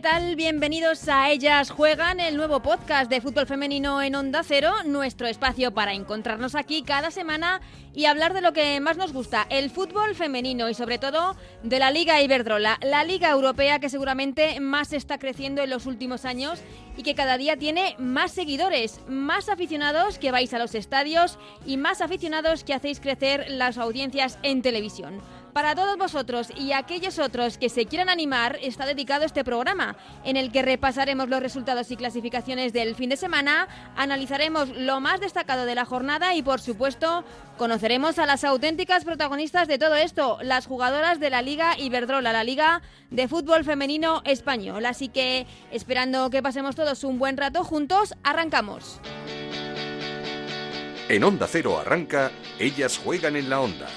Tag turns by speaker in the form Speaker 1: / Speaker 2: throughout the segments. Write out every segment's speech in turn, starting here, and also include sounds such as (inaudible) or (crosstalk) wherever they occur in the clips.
Speaker 1: ¿Qué tal? Bienvenidos a Ellas Juegan, el nuevo podcast de fútbol femenino en Onda Cero, nuestro espacio para encontrarnos aquí cada semana y hablar de lo que más nos gusta, el fútbol femenino y sobre todo de la Liga Iberdrola, la Liga Europea que seguramente más está creciendo en los últimos años y que cada día tiene más seguidores, más aficionados que vais a los estadios y más aficionados que hacéis crecer las audiencias en televisión. Para todos vosotros y aquellos otros que se quieran animar, está dedicado este programa, en el que repasaremos los resultados y clasificaciones del fin de semana, analizaremos lo más destacado de la jornada y, por supuesto, conoceremos a las auténticas protagonistas de todo esto, las jugadoras de la Liga Iberdrola, la Liga de Fútbol Femenino Español. Así que, esperando que pasemos todos un buen rato juntos, arrancamos.
Speaker 2: En Onda Cero arranca Ellas juegan en la onda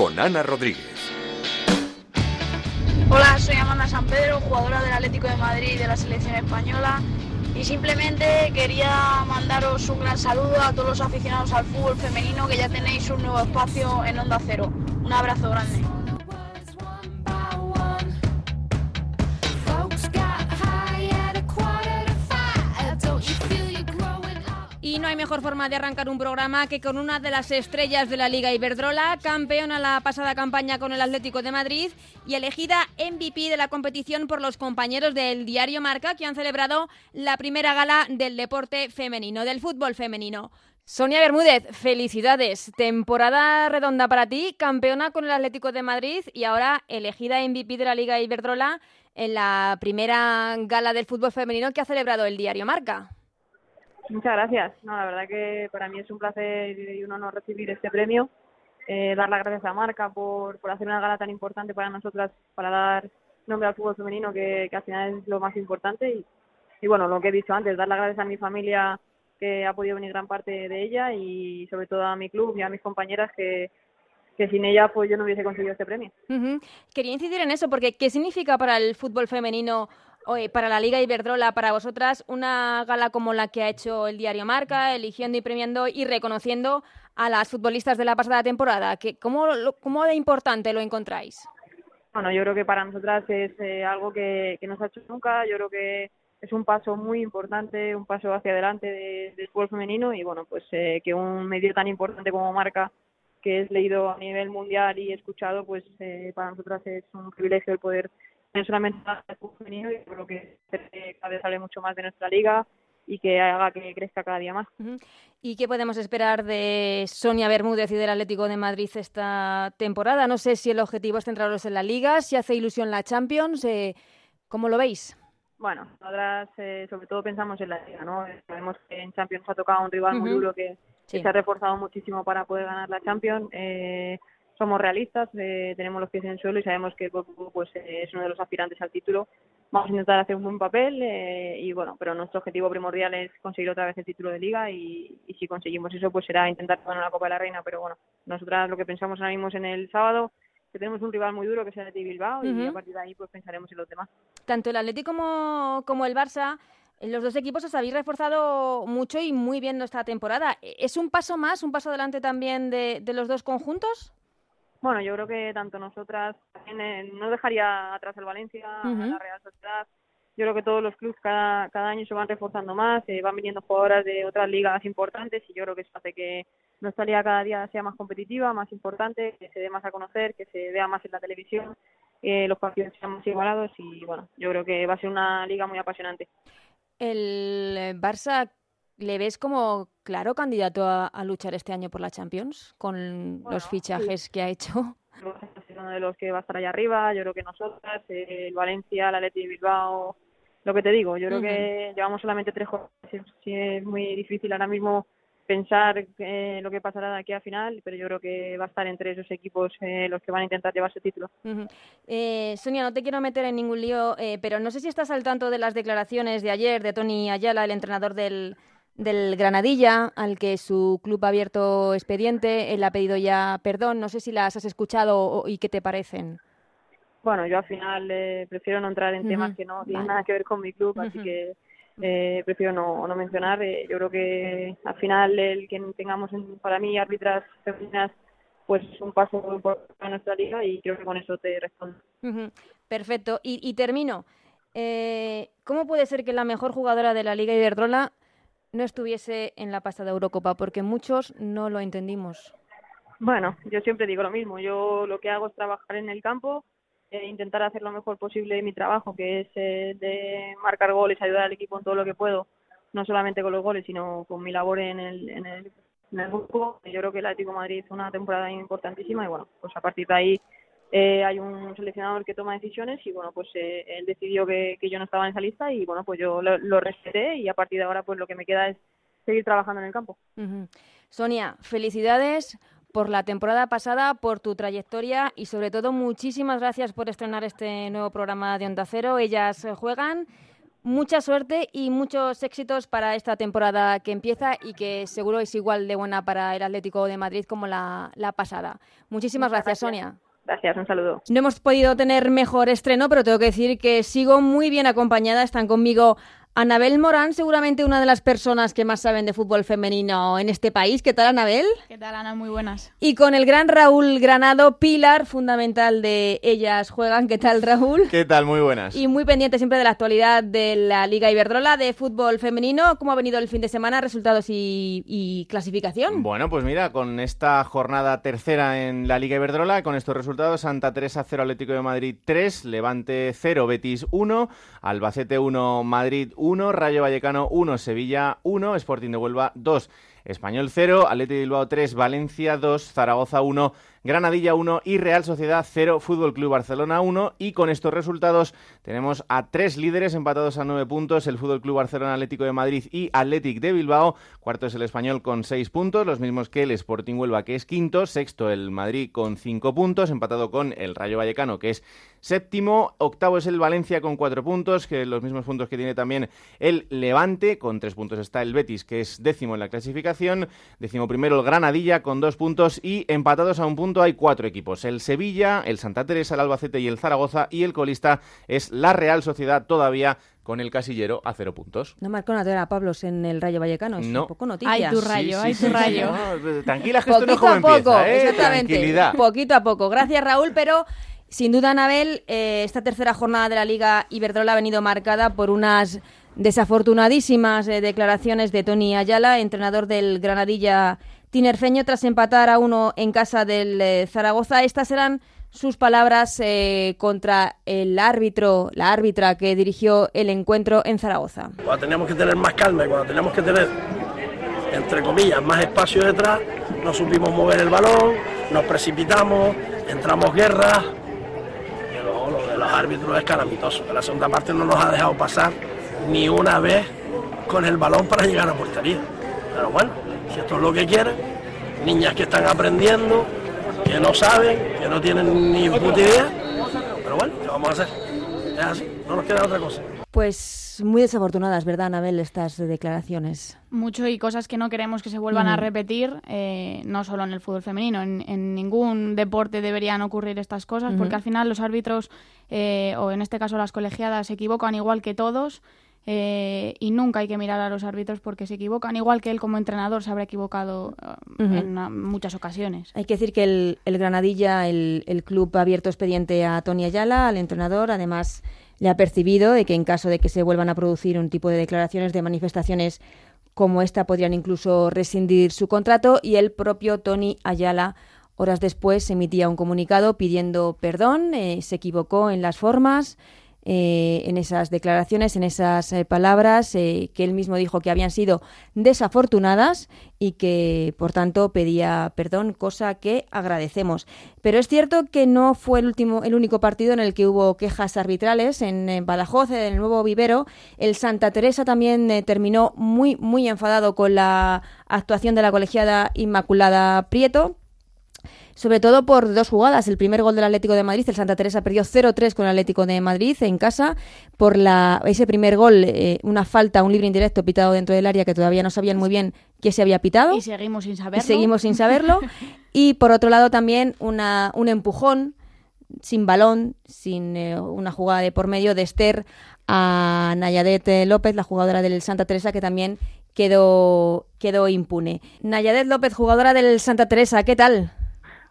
Speaker 2: con Ana Rodríguez.
Speaker 3: Hola, soy Amanda San Pedro, jugadora del Atlético de Madrid y de la selección española. Y simplemente quería mandaros un gran saludo a todos los aficionados al fútbol femenino que ya tenéis un nuevo espacio en Onda Cero. Un abrazo grande.
Speaker 1: Y no hay mejor forma de arrancar un programa que con una de las estrellas de la Liga Iberdrola, campeona la pasada campaña con el Atlético de Madrid y elegida MVP de la competición por los compañeros del diario Marca que han celebrado la primera gala del deporte femenino, del fútbol femenino. Sonia Bermúdez, felicidades. Temporada redonda para ti, campeona con el Atlético de Madrid y ahora elegida MVP de la Liga Iberdrola en la primera gala del fútbol femenino que ha celebrado el diario Marca.
Speaker 4: Muchas gracias. No, la verdad que para mí es un placer y un honor recibir este premio. Eh, dar las gracias a Marca por, por hacer una gala tan importante para nosotras, para dar nombre al fútbol femenino, que, que al final es lo más importante. Y, y, bueno, lo que he dicho antes, dar las gracias a mi familia, que ha podido venir gran parte de ella, y sobre todo a mi club y a mis compañeras, que, que sin ella pues yo no hubiese conseguido este premio.
Speaker 1: Uh -huh. Quería incidir en eso, porque ¿qué significa para el fútbol femenino Oye, para la Liga Iberdrola, para vosotras, una gala como la que ha hecho el diario Marca, eligiendo y premiando y reconociendo a las futbolistas de la pasada temporada. ¿Qué, cómo, ¿Cómo de importante lo encontráis?
Speaker 4: Bueno, yo creo que para nosotras es eh, algo que, que no se ha hecho nunca. Yo creo que es un paso muy importante, un paso hacia adelante del de fútbol femenino y bueno, pues eh, que un medio tan importante como Marca, que es leído a nivel mundial y escuchado, pues eh, para nosotras es un privilegio el poder no solamente el fútbol femenino, yo creo que cada vez sale mucho más de nuestra liga y que haga que crezca cada día más.
Speaker 1: ¿Y qué podemos esperar de Sonia Bermúdez y del Atlético de Madrid esta temporada? No sé si el objetivo es centrarlos en la liga, si hace ilusión la Champions, eh, ¿cómo lo veis?
Speaker 4: Bueno, nosotras eh, sobre todo pensamos en la liga, ¿no? Sabemos que en Champions ha tocado un rival uh -huh. muy duro que, sí. que, se ha reforzado muchísimo para poder ganar la Champions. Eh, somos realistas, eh, tenemos los pies en el suelo y sabemos que pues, eh, es uno de los aspirantes al título. Vamos a intentar hacer un buen papel eh, y bueno, pero nuestro objetivo primordial es conseguir otra vez el título de liga y, y si conseguimos eso pues será intentar ganar la Copa de la Reina, pero bueno, nosotras lo que pensamos ahora mismo es en el sábado que tenemos un rival muy duro que es el Athletic Bilbao uh -huh. y a partir de ahí pues pensaremos en los demás.
Speaker 1: Tanto el Atlético como, como el Barça los dos equipos os habéis reforzado mucho y muy bien esta temporada. ¿Es un paso más, un paso adelante también de, de los dos conjuntos?
Speaker 4: Bueno, yo creo que tanto nosotras, eh, no dejaría atrás el Valencia, uh -huh. la Real Sociedad. Yo creo que todos los clubes cada, cada año se van reforzando más, eh, van viniendo jugadoras de otras ligas importantes y yo creo que eso hace que nuestra liga cada día sea más competitiva, más importante, que se dé más a conocer, que se vea más en la televisión, eh, los partidos sean más igualados y bueno, yo creo que va a ser una liga muy apasionante.
Speaker 1: El Barça ¿Le ves como claro candidato a, a, luchar este año por la Champions con bueno, los fichajes sí. que ha hecho? (laughs)
Speaker 4: Uno de los que va a estar allá arriba. Yo creo que nosotras, el Valencia, el Atleti Bilbao, lo que te digo. Yo creo uh -huh. que llevamos solamente tres jornadas. Sí, es muy difícil ahora mismo pensar eh, lo que pasará de aquí a final, pero yo creo que va a estar entre esos equipos eh, los que van a intentar llevarse el título.
Speaker 1: Uh -huh. eh, Sonia, no te quiero meter en ningún lío, eh, pero no sé si estás al tanto de las declaraciones de ayer de Tony Ayala, el entrenador del, del Granadilla, al que su club ha abierto expediente. Él ha pedido ya perdón. No sé si las has escuchado y qué te parecen.
Speaker 4: Bueno, yo al final eh, prefiero no entrar en temas que no tienen nada que ver con mi club, así que eh, prefiero no, no mencionar. Eh, yo creo que al final el que tengamos para mí árbitras femeninas pues es un paso importante para nuestra liga y creo que con eso te respondo.
Speaker 1: Perfecto. Y, y termino. Eh, ¿Cómo puede ser que la mejor jugadora de la Liga Iberdrola no estuviese en la pasada Eurocopa? Porque muchos no lo entendimos.
Speaker 4: Bueno, yo siempre digo lo mismo. Yo lo que hago es trabajar en el campo, e intentar hacer lo mejor posible mi trabajo, que es eh, de marcar goles, ayudar al equipo en todo lo que puedo, no solamente con los goles, sino con mi labor en el, en el, en el grupo. Yo creo que el Atlético Madrid hizo una temporada importantísima y bueno, pues a partir de ahí eh, hay un seleccionador que toma decisiones y bueno, pues eh, él decidió que, que, yo no estaba en esa lista y bueno, pues yo lo, lo, respeté y a partir de ahora pues lo que me queda es seguir trabajando en el campo.
Speaker 1: Sonia, felicidades por la temporada pasada, por tu trayectoria y sobre todo muchísimas gracias por estrenar este nuevo programa de Onda Cero. Ellas juegan. Mucha suerte y muchos éxitos para esta temporada que empieza y que seguro es igual de buena para el Atlético de Madrid como la, la pasada. Muchísimas gracias, gracias, Sonia.
Speaker 4: Gracias, un saludo.
Speaker 1: No hemos podido tener mejor estreno, pero tengo que decir que sigo muy bien acompañada. Están conmigo Anabel Morán, seguramente una de las personas que más saben de fútbol femenino en este país. ¿Qué tal, Anabel?
Speaker 5: ¿Qué tal, Ana? Muy buenas.
Speaker 1: Y con el gran Raúl Granado, pilar fundamental de Ellas Juegan. ¿Qué tal, Raúl?
Speaker 6: ¿Qué tal? Muy buenas.
Speaker 1: Y muy pendiente siempre de la actualidad de la Liga Iberdrola de fútbol femenino. ¿Cómo ha venido el fin de semana? ¿Resultados y, y clasificación?
Speaker 6: Bueno, pues mira, con esta jornada tercera en la Liga Iberdrola, con estos resultados, Santa Teresa 0, Atlético de Madrid 3, Levante 0, Betis 1, Albacete 1, Madrid 1, Rayo Vallecano 1, Sevilla 1, Sporting de Huelva 2, Español 0, Atleti de Bilbao 3, Valencia 2, Zaragoza 1, Granadilla 1 y Real Sociedad 0, Fútbol Club Barcelona 1 y con estos resultados tenemos a tres líderes empatados a nueve puntos, el Fútbol Club Barcelona Atlético de Madrid y Athletic de Bilbao, cuarto es el Español con seis puntos, los mismos que el Sporting Huelva que es quinto, sexto el Madrid con cinco puntos, empatado con el Rayo Vallecano que es séptimo, octavo es el Valencia con cuatro puntos, que los mismos puntos que tiene también el Levante, con tres puntos está el Betis que es décimo en la clasificación, décimo primero el Granadilla con dos puntos y empatados a un punto hay cuatro equipos, el Sevilla, el Santa Teresa, el Albacete y el Zaragoza y el colista es la Real Sociedad todavía con el casillero a cero puntos.
Speaker 1: No marcó una a Pablos en el Rayo Vallecano, es
Speaker 6: no.
Speaker 1: un poco noticia.
Speaker 5: Hay tu rayo, hay sí, tu rayo.
Speaker 6: No, tranquila que esto no es como
Speaker 1: a poco,
Speaker 6: empieza, ¿eh?
Speaker 1: exactamente.
Speaker 6: Tranquilidad.
Speaker 1: Poquito a poco. Gracias, Raúl, pero sin duda, Anabel, eh, esta tercera jornada de la Liga Iberdrola ha venido marcada por unas desafortunadísimas eh, declaraciones de Tony Ayala, entrenador del Granadilla tinerfeño, tras empatar a uno en casa del eh, Zaragoza. Estas eran sus palabras eh, contra el árbitro, la árbitra que dirigió el encuentro en Zaragoza.
Speaker 7: Cuando teníamos que tener más calma y cuando teníamos que tener, entre comillas, más espacio detrás, no supimos mover el balón, nos precipitamos, entramos guerra. Y luego lo de los árbitros es calamitoso, la segunda parte no nos ha dejado pasar ni una vez con el balón para llegar a portería. Pero bueno, si esto es lo que quieren, niñas que están aprendiendo, que no saben, que no tienen ni puta idea, pero bueno, ¿qué vamos a hacer? Es así, no nos queda otra cosa.
Speaker 1: Pues muy desafortunadas, ¿verdad, Anabel, estas declaraciones?
Speaker 5: Mucho y cosas que no queremos que se vuelvan mm. a repetir, eh, no solo en el fútbol femenino, en, en, ningún deporte deberían ocurrir estas cosas, mm -hmm. porque al final los árbitros, eh, o en este caso las colegiadas, se equivocan igual que todos. Eh, y nunca hay que mirar a los árbitros porque se equivocan, igual que él como entrenador se habrá equivocado uh, -huh. en una, muchas ocasiones.
Speaker 1: Hay que decir que el, el Granadilla, el, el, club ha abierto expediente a Tony Ayala, al entrenador, además le ha percibido de que en caso de que se vuelvan a producir un tipo de declaraciones de manifestaciones como esta podrían incluso rescindir su contrato y el propio Tony Ayala horas después emitía un comunicado pidiendo perdón, eh, se equivocó en las formas, eh, en esas declaraciones, en esas eh, palabras eh, que él mismo dijo que habían sido desafortunadas y que, por tanto, pedía perdón, cosa que agradecemos. Pero es cierto que no fue el último, el único partido en el que hubo quejas arbitrales en, en Badajoz, en el nuevo vivero. El Santa Teresa también terminó muy, muy enfadado con la actuación de la colegiada Inmaculada Prieto sobre todo por dos jugadas. El primer gol del Atlético de Madrid, el Santa Teresa perdió 0-3 con el Atlético de Madrid en casa. Por la, ese primer gol, eh, una falta, un libre indirecto pitado dentro del área que todavía no sabían muy bien qué se había pitado.
Speaker 5: Y seguimos sin saberlo.
Speaker 1: Y seguimos sin saberlo. (laughs) y por otro lado también una, un empujón sin balón, sin eh, una jugada de por medio de Esther a Nayadet López, la jugadora del Santa Teresa, que también quedó, quedó impune. Nayadet López, jugadora del Santa Teresa, ¿qué tal?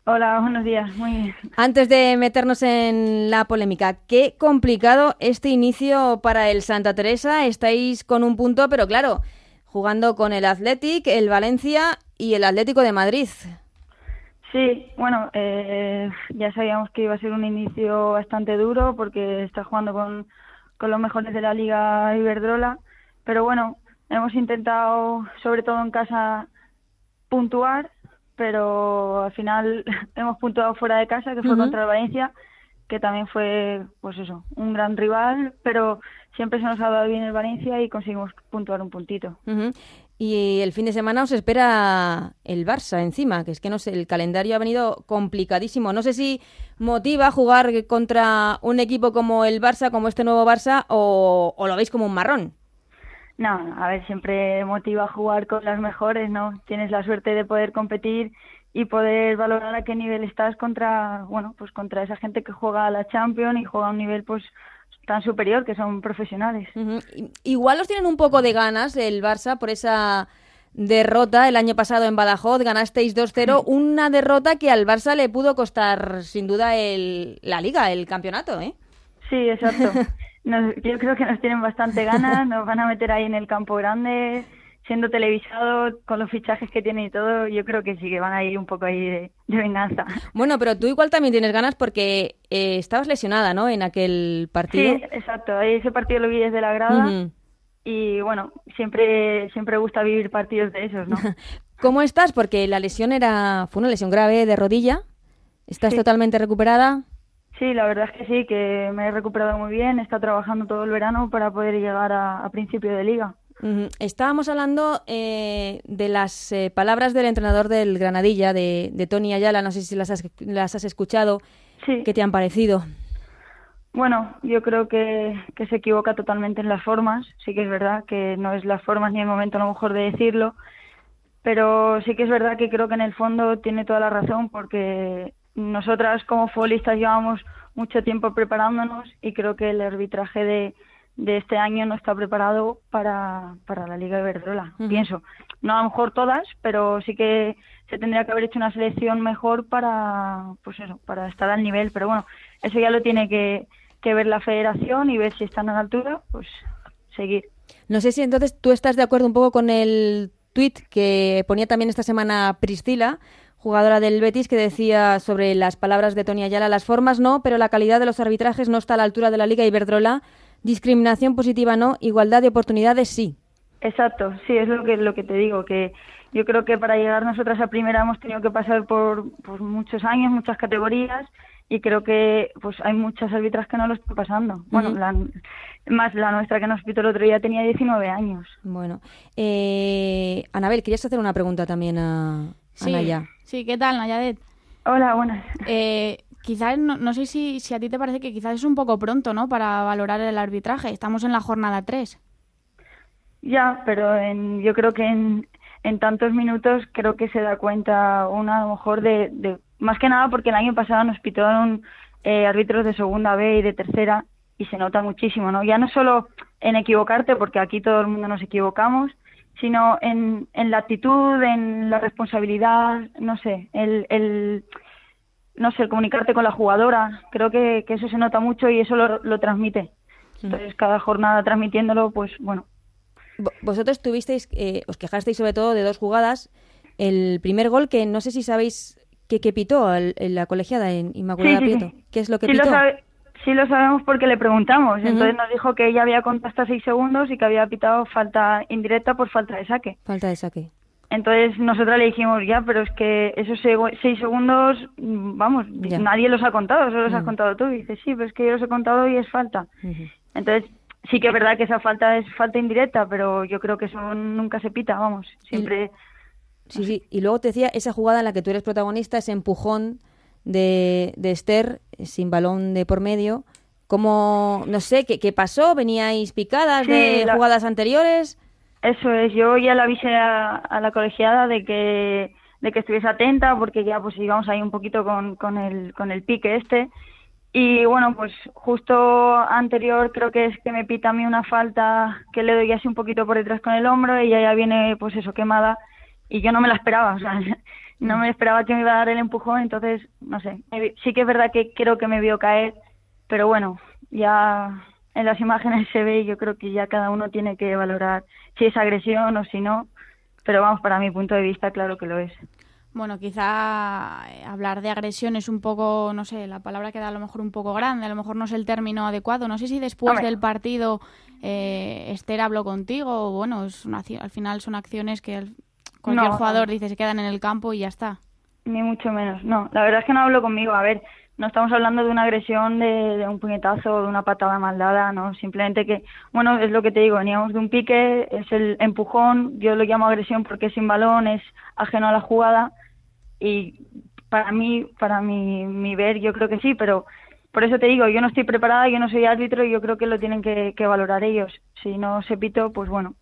Speaker 8: Hola, buenos días. Muy bien.
Speaker 1: Antes de meternos en la polémica, qué complicado este inicio para el Santa Teresa. Estáis con un punto, pero claro, jugando con el Athletic, el Valencia y el Atlético de Madrid.
Speaker 8: Sí, bueno, eh, ya sabíamos que iba a ser un inicio bastante duro porque está jugando con, con los mejores de la Liga Iberdrola, pero bueno, hemos intentado, sobre todo en casa, puntuar, pero al final (laughs) hemos puntuado fuera de casa, que fue contra el Valencia, que también fue, pues eso, un gran rival, pero siempre se nos ha dado bien el Valencia y conseguimos puntuar un puntito.
Speaker 1: Y el fin de semana os espera el Barça encima, que es que no sé, el calendario ha venido complicadísimo. No sé si motiva jugar contra un equipo como el Barça, como este nuevo Barça, o, o lo veis como un marrón.
Speaker 8: No, a ver, siempre motiva jugar con las mejores, ¿no? Tienes la suerte de poder competir y poder valorar a qué nivel estás contra, bueno, pues contra esa gente que juega a la Champions y juega a un nivel, pues, tan superior, que son profesionales.
Speaker 1: Igual los tienen un poco de ganas el Barça por esa derrota el año pasado en Badajoz, ganasteis 2-0, una derrota que al Barça le pudo costar sin duda el, la liga, el campeonato, ¿eh?
Speaker 8: Sí, exacto. (laughs) yo creo que nos tienen bastante ganas, (laughs) nos van a meter ahí en el campo grande, siendo televisado, con los fichajes que tiene y todo, yo creo que sí que van a ir un poco ahí de, venganza.
Speaker 1: Bueno, pero tú igual también tienes ganas porque eh, estabas lesionada, ¿no? En aquel partido.
Speaker 8: Sí, exacto. Ese partido lo vi desde la grada. Y bueno, siempre, siempre gusta vivir partidos de esos, ¿no? (laughs)
Speaker 1: ¿Cómo estás? Porque la lesión era, fue una lesión grave de rodilla. ¿Estás totalmente recuperada?
Speaker 8: Sí, la verdad es que sí, que me he recuperado muy bien, he estado trabajando todo el verano para poder llegar a, principio de liga.
Speaker 1: Estábamos hablando eh, de las eh, palabras del entrenador del Granadilla, de, de, Tony Ayala, no sé si las has, las has escuchado,
Speaker 8: sí.
Speaker 1: ¿qué te han parecido?
Speaker 8: Bueno, yo creo que, que se equivoca totalmente en las formas, sí que es verdad que no es las formas ni el momento a lo mejor de decirlo, pero sí que es verdad que creo que en el fondo tiene toda la razón porque nosotras como futbolistas llevamos mucho tiempo preparándonos y creo que el arbitraje de, de este año no está preparado para, para la Liga de Verdrola, pienso. No a lo mejor todas, pero sí que se tendría que haber hecho una selección mejor para, pues eso, para estar al nivel. Pero bueno, eso ya lo tiene que, que ver la federación y ver si están a la altura, pues seguir.
Speaker 1: No sé si entonces tú estás de acuerdo un poco con el tuit que ponía también esta semana Priscila, jugadora del Betis, que decía sobre las palabras de Tony Ayala, las formas no, pero la calidad de los arbitrajes no está a la altura de la Liga Iberdrola, discriminación positiva no, igualdad de oportunidades sí.
Speaker 8: Exacto, sí, es lo que, lo que te digo, que yo creo que para llegar nosotras a primera hemos tenido que pasar por, muchos años, muchas categorías, y creo que pues hay muchas arbitras que no lo están pasando. Bueno, más la nuestra que nos pitó el otro día tenía 19 años.
Speaker 1: Bueno, eh, Anabel, querías hacer una pregunta también a,
Speaker 5: sí, Sí, ¿qué tal, Nayadet?
Speaker 8: Hola, buenas.
Speaker 5: Eh, quizás, no, sé si, si, a ti te parece que quizás es un poco pronto, ¿no?, para valorar el arbitraje. Estamos en la jornada 3.
Speaker 8: Ya, pero en, yo creo que en, en tantos minutos creo que se da cuenta una a lo mejor de, de más que nada porque el año pasado nos pitaron eh, árbitros de segunda B y de tercera y se nota muchísimo, ¿no? Ya no solo en equivocarte, porque aquí todo el mundo nos equivocamos, sino en, en la actitud, en la responsabilidad, no sé, el, el no sé, el comunicarte con la jugadora, creo que, que eso se nota mucho y eso lo, lo transmite. Mm. Entonces, cada jornada transmitiéndolo, pues bueno.
Speaker 1: Vosotros tuvisteis, eh, os quejasteis sobre todo de dos jugadas. El primer gol, que no sé si sabéis que, que pitó en la colegiada en Inmaculada Prieto. ¿Qué es lo que pitó?
Speaker 8: Sí lo sabemos porque le preguntamos. Entonces nos dijo que ella había contado hasta seis segundos y que había pitado falta indirecta por falta de saque.
Speaker 1: Falta de saque.
Speaker 8: Entonces nosotros le dijimos, ya, pero es que esos seis segundos, vamos, nadie los ha contado, solo los has contado tú. Y dice, sí, pero es que yo los he contado y es falta. Entonces sí que es verdad que esa falta es falta indirecta, pero yo creo que eso nunca se pita, vamos, siempre...
Speaker 1: Sí, sí, y luego te decía, esa jugada en la que tú eres protagonista, ese empujón de, de Esther sin balón de por medio. ¿Cómo, no sé, qué, qué pasó? ¿Veníais picadas de jugadas anteriores?
Speaker 8: Eso es, yo ya la avisé a, la colegiada de que, de que estuviese atenta porque ya pues íbamos ahí un poquito con, con, el, con el pique este Y bueno, pues justo anterior creo que es que me pita a mí una falta que le doy así un poquito por detrás con el hombro y ella ya viene pues eso quemada y yo no me la esperaba, o sea, no me esperaba que me iba a dar el empujón, entonces no sé, sí que es verdad que creo que me vio caer, pero bueno, ya en las imágenes se ve y yo creo que ya cada uno tiene que valorar si es agresión o si no, pero vamos, para mi punto de vista claro que lo es.
Speaker 5: Bueno, quizá eh, hablar de agresión es un poco, no sé, la palabra queda a lo mejor un poco grande, a lo mejor no es el término adecuado. No sé si después del partido eh, Esther habló contigo o bueno, es al final son acciones que cualquier jugador dice se quedan en el campo y ya está.
Speaker 8: Ni mucho menos, no. La verdad es que no habló conmigo. A ver, no estamos hablando de una agresión, de, un puñetazo o de una patada maldada, no. Simplemente que, bueno, es lo que te digo, veníamos de un pique, es el empujón, yo lo llamo agresión porque es sin balón, es ajeno a la jugada y para mí, para mi, mi ver, yo creo que sí, pero por eso te digo, yo no estoy preparada, yo no soy árbitro y yo creo que lo tienen que, valorar ellos. Si no se pito, pues bueno.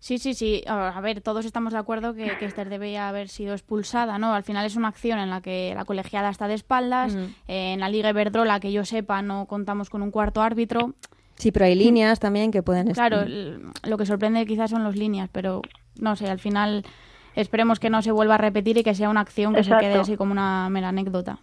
Speaker 5: Sí, sí, sí. A ver, todos estamos de acuerdo que, que Esther debía haber sido expulsada, ¿no? Al final es una acción en la que la colegiada está de espaldas. en la Liga Iberdrola, que yo sepa, no contamos con un cuarto árbitro.
Speaker 1: Sí, pero hay líneas también que pueden...
Speaker 5: Claro, lo que sorprende quizás son las líneas, pero no sé, al final esperemos que no se vuelva a repetir y que sea una acción que se quede así como una mera anécdota.